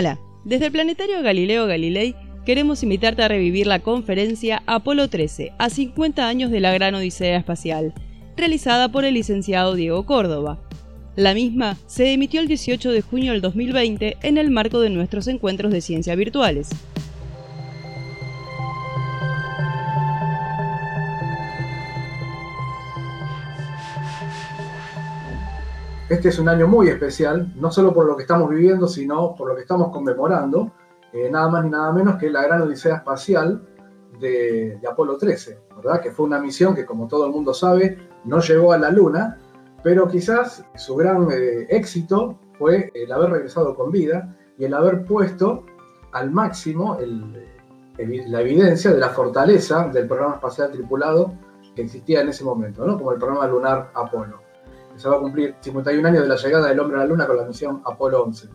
Hola, desde el Planetario Galileo Galilei queremos invitarte a revivir la conferencia Apolo 13, a 50 años de la gran Odisea Espacial, realizada por el licenciado Diego Córdoba. La misma se emitió el 18 de junio del 2020 en el marco de nuestros encuentros de ciencia virtuales. Este es un año muy especial, no solo por lo que estamos viviendo, sino por lo que estamos conmemorando, eh, nada más ni nada menos que la gran odisea espacial de, Apolo 13, ¿verdad? Que fue una misión que, como todo el mundo sabe, no llegó a la Luna, pero quizás su gran eh, éxito fue el haber regresado con vida y el haber puesto al máximo la evidencia de la fortaleza del programa espacial tripulado que existía en ese momento, ¿no? como el programa lunar Apolo se va a cumplir 51 años de la llegada del hombre a la Luna con la misión Apolo 11.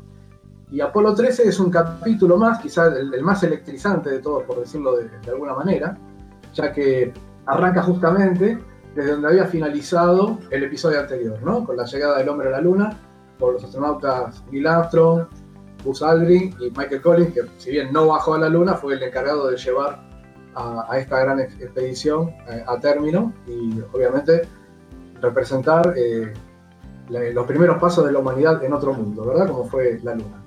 Y Apolo 13 es un capítulo más, quizás el, más electrizante de todos, por decirlo de, alguna manera, ya que arranca justamente desde donde había finalizado el episodio anterior, ¿no? con la llegada del hombre a la Luna por los astronautas Neil Armstrong, Buzz Aldrin y Michael Collins, que si bien no bajó a la Luna, fue el encargado de llevar a, esta gran expedición eh, a término y obviamente representar eh, los primeros pasos de la humanidad en otro mundo, ¿verdad? Como fue la Luna.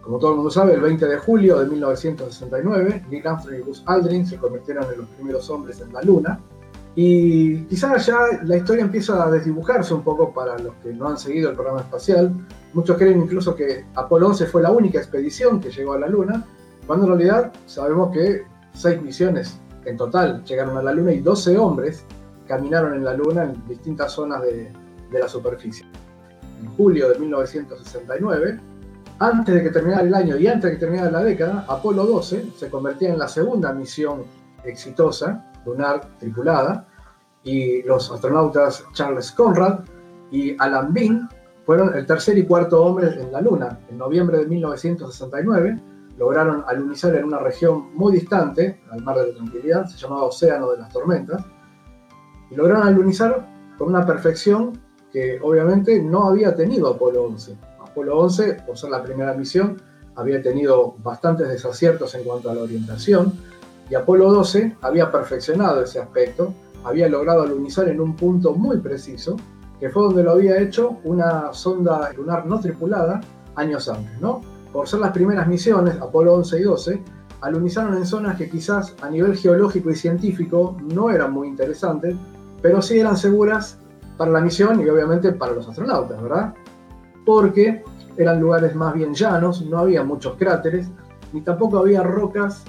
Como todo el mundo sabe, el 20 de julio de 1969, Neil Armstrong y Buzz Aldrin se convirtieron en los primeros hombres en la Luna. Y quizás ya la historia empieza a desdibujarse un poco para los que no han seguido el programa espacial. Muchos creen incluso que Apolo 11 fue la única expedición que llegó a la Luna, cuando en realidad sabemos que seis misiones en total llegaron a la Luna y 12 hombres caminaron en la Luna en distintas zonas de, la superficie. En julio de 1969, antes de que terminara el año y antes de que terminara la década, Apolo 12 se convertía en la segunda misión exitosa lunar tripulada y los astronautas Charles Conrad y Alan Bean fueron el tercer y cuarto hombre en la Luna. En noviembre de 1969 lograron alunizar en una región muy distante al mar de la Tranquilidad, se llamaba Océano de las Tormentas, y lograron alunizar con una perfección que obviamente no había tenido Apolo 11. Apolo 11, por ser la primera misión, había tenido bastantes desaciertos en cuanto a la orientación y Apolo 12 había perfeccionado ese aspecto, había logrado alunizar en un punto muy preciso, que fue donde lo había hecho una sonda lunar no tripulada años antes, ¿no? Por ser las primeras misiones, Apolo 11 y 12, alunizaron en zonas que quizás a nivel geológico y científico no eran muy interesantes, pero sí eran seguras para la misión y obviamente para los astronautas, ¿verdad? Porque eran lugares más bien llanos, no había muchos cráteres, ni tampoco había rocas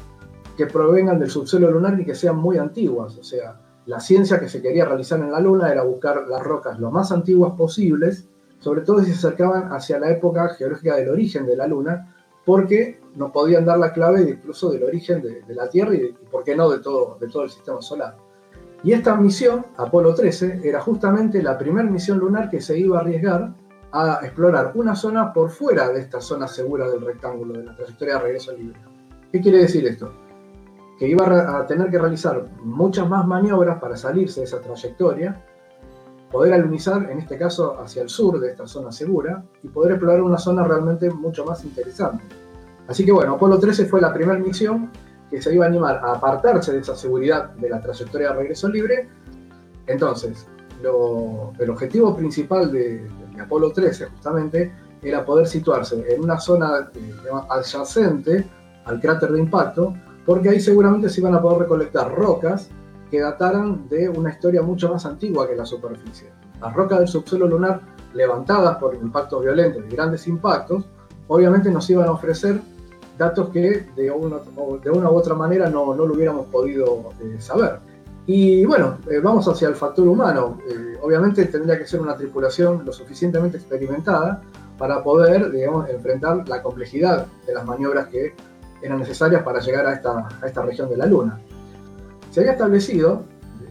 que provengan del subsuelo lunar ni que sean muy antiguas. O sea, la ciencia que se quería realizar en la Luna era buscar las rocas lo más antiguas posibles, sobre todo si se acercaban hacia la época geológica del origen de la Luna, porque nos podían dar la clave incluso del origen de, la Tierra y, y, por qué no, de todo, de todo el sistema solar. Y esta misión, Apolo 13, era justamente la primera misión lunar que se iba a arriesgar a explorar una zona por fuera de esta zona segura del rectángulo de la trayectoria de regreso libre. ¿Qué quiere decir esto? Que iba a tener que realizar muchas más maniobras para salirse de esa trayectoria, poder alunizar, en este caso, hacia el sur de esta zona segura y poder explorar una zona realmente mucho más interesante. Así que bueno, Apolo 13 fue la primera misión que se iba a animar a apartarse de esa seguridad de la trayectoria de regreso libre. Entonces, el objetivo principal de, Apolo 13 justamente era poder situarse en una zona eh, adyacente al cráter de impacto, porque ahí seguramente se iban a poder recolectar rocas que dataran de una historia mucho más antigua que la superficie. Las rocas del subsuelo lunar levantadas por impactos violentos y grandes impactos, obviamente nos iban a ofrecer datos que de una, de una u otra manera no, no lo hubiéramos podido eh, saber. Y bueno, eh, vamos hacia el factor humano. Eh, obviamente tendría que ser una tripulación lo suficientemente experimentada para poder, digamos, enfrentar la complejidad de las maniobras que eran necesarias para llegar a esta, a esta región de la Luna. Se había establecido,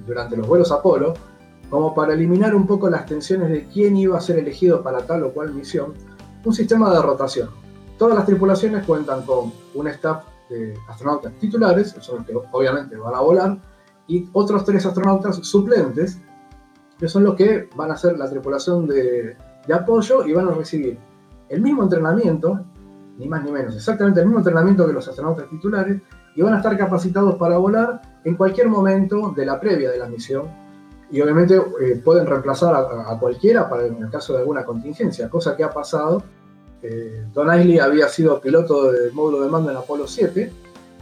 durante los vuelos Apolo, como para eliminar un poco las tensiones de quién iba a ser elegido para tal o cual misión, un sistema de rotación Todas las tripulaciones cuentan con un staff de astronautas titulares, son los que obviamente van a volar, y otros tres astronautas suplentes, que son los que van a ser la tripulación de, apoyo y van a recibir el mismo entrenamiento ni más ni menos, exactamente el mismo entrenamiento que los astronautas titulares, y van a estar capacitados para volar en cualquier momento de la previa de la misión. Y obviamente eh, pueden reemplazar a, cualquiera para en el caso de alguna contingencia, cosa que ha pasado. Eh, Don Isley había sido piloto del módulo de mando en Apolo 7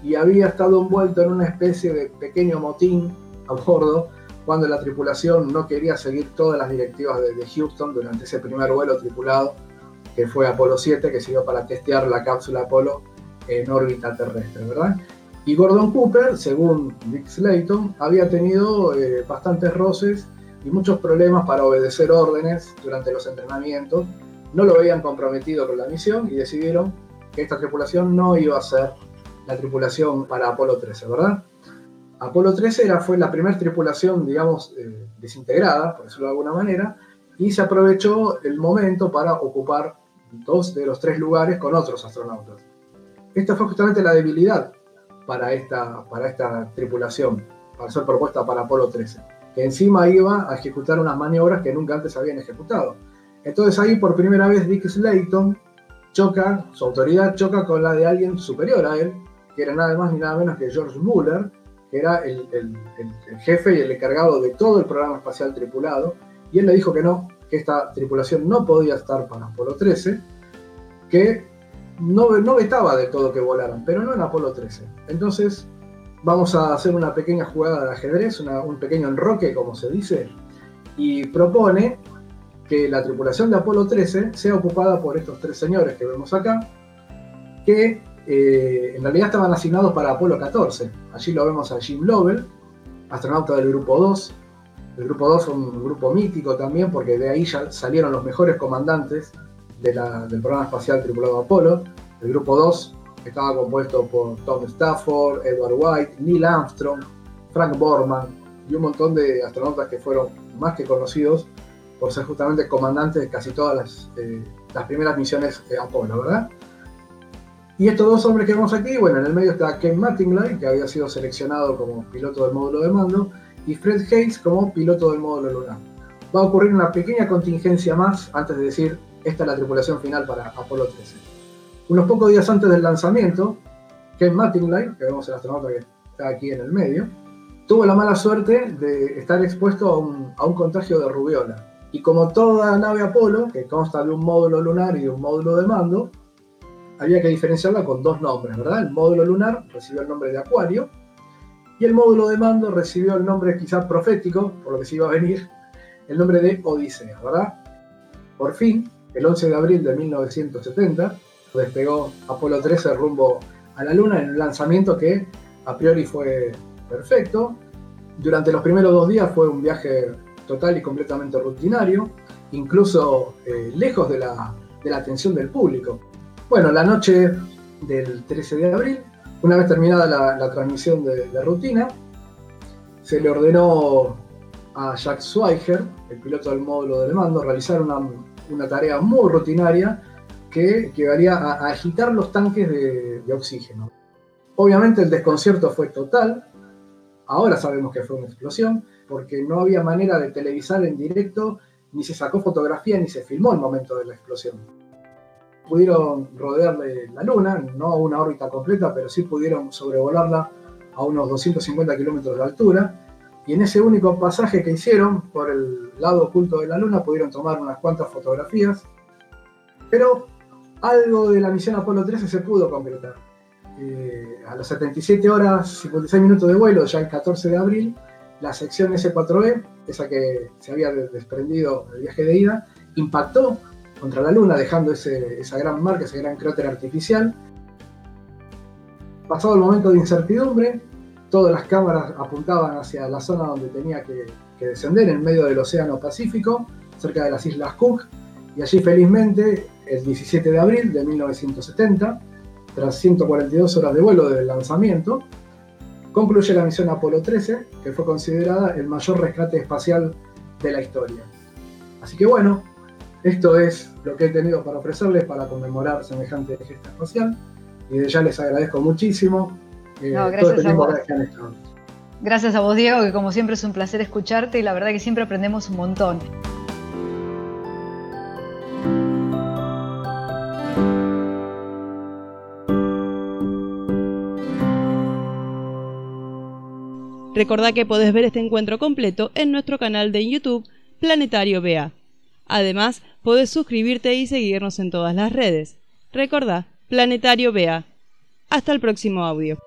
y había estado envuelto en una especie de pequeño motín a bordo cuando la tripulación no quería seguir todas las directivas de, de Houston durante ese primer vuelo tripulado que fue Apolo 7, que sirvió para testear la cápsula Apolo en órbita terrestre, ¿verdad? Y Gordon Cooper, según Dick Slayton, había tenido eh, bastantes roces y muchos problemas para obedecer órdenes durante los entrenamientos. No lo habían comprometido con la misión y decidieron que esta tripulación no iba a ser la tripulación para Apolo 13, ¿verdad? Apolo 13 era, fue la primera tripulación, digamos, eh, desintegrada, por decirlo de alguna manera, y se aprovechó el momento para ocupar dos de los tres lugares con otros astronautas. Esta fue justamente la debilidad para esta, para esta tripulación, para ser propuesta para Apolo 13, que encima iba a ejecutar unas maniobras que nunca antes habían ejecutado. Entonces ahí por primera vez Dick Slayton choca, su autoridad choca con la de alguien superior a él, que era nada más ni nada menos que George Muller, que era el, jefe y el encargado de todo el programa espacial tripulado, y él le dijo que no, que esta tripulación no podía estar para Apolo 13, que no, no vetaba de todo que volaran, pero no en Apolo 13. Entonces vamos a hacer una pequeña jugada de ajedrez, un pequeño enroque, como se dice, y propone que la tripulación de Apolo 13 sea ocupada por estos tres señores que vemos acá, que eh, en realidad estaban asignados para Apolo 14. Allí lo vemos a Jim Lovell, astronauta del grupo 2. El grupo 2 fue un grupo mítico también porque de ahí ya salieron los mejores comandantes del programa espacial tripulado Apolo. El grupo 2 estaba compuesto por Tom Stafford, Edward White, Neil Armstrong, Frank Borman y un montón de astronautas que fueron más que conocidos por ser justamente comandantes de casi todas las, eh, las primeras misiones de Apolo, ¿verdad? Y estos dos hombres que vemos aquí, bueno, en el medio está Ken Mattingly, que había sido seleccionado como piloto del módulo de mando, y Fred Hayes como piloto del módulo lunar. Va a ocurrir una pequeña contingencia más antes de decir esta es la tripulación final para Apolo 13. Unos pocos días antes del lanzamiento, Ken Mattingly, que vemos el astronauta que está aquí en el medio, tuvo la mala suerte de estar expuesto a un, a un contagio de rubiola. Y como toda nave Apolo, que consta de un módulo lunar y de un módulo de mando, había que diferenciarla con dos nombres, ¿verdad? El módulo lunar recibió el nombre de Acuario y el módulo de mando recibió el nombre quizás profético, por lo que se iba a venir, el nombre de Odisea, ¿verdad? Por fin, el 11 de abril de 1970, despegó Apolo 13 rumbo a la Luna en un lanzamiento que a priori fue perfecto. Durante los primeros dos días fue un viaje total y completamente rutinario, incluso eh, lejos de la, atención del público. Bueno, la noche del 13 de abril, una vez terminada la, transmisión de, de, rutina, se le ordenó a Jack Sweiger, el piloto del módulo de mando, realizar una tarea muy rutinaria que equivalía a, agitar los tanques de, oxígeno. Obviamente el desconcierto fue total, ahora sabemos que fue una explosión, porque no había manera de televisar en directo, ni se sacó fotografía, ni se filmó el momento de la explosión. Pudieron rodearle la Luna, no a una órbita completa, pero sí pudieron sobrevolarla a unos 250 kilómetros de altura, y en ese único pasaje que hicieron por el lado oculto de la Luna pudieron tomar unas cuantas fotografías, pero algo de la misión Apolo 13 se pudo concretar. Eh, a las 77 horas 56 minutos de vuelo, ya el 14 de abril, la sección S4E, esa que se había desprendido en el viaje de ida, impactó contra la Luna, dejando esa gran marca, ese gran cráter artificial. Pasado el momento de incertidumbre, todas las cámaras apuntaban hacia la zona donde tenía que, descender, en medio del Océano Pacífico, cerca de las Islas Cook, y allí felizmente, el 17 de abril de 1970, tras 142 horas de vuelo desde el lanzamiento, concluye la misión Apolo 13, que fue considerada el mayor rescate espacial de la historia. Así que bueno, esto es lo que he tenido para ofrecerles para conmemorar semejante gesta espacial, y de ya les agradezco muchísimo eh, gracias a vos. Gracias a vos, Diego, que como siempre es un placer escucharte y la verdad que siempre aprendemos un montón. Recordá que podés ver este encuentro completo en nuestro canal de YouTube Planetario BA. Además, podés suscribirte y seguirnos en todas las redes. Recordá, Planetario BA. Hasta el próximo audio.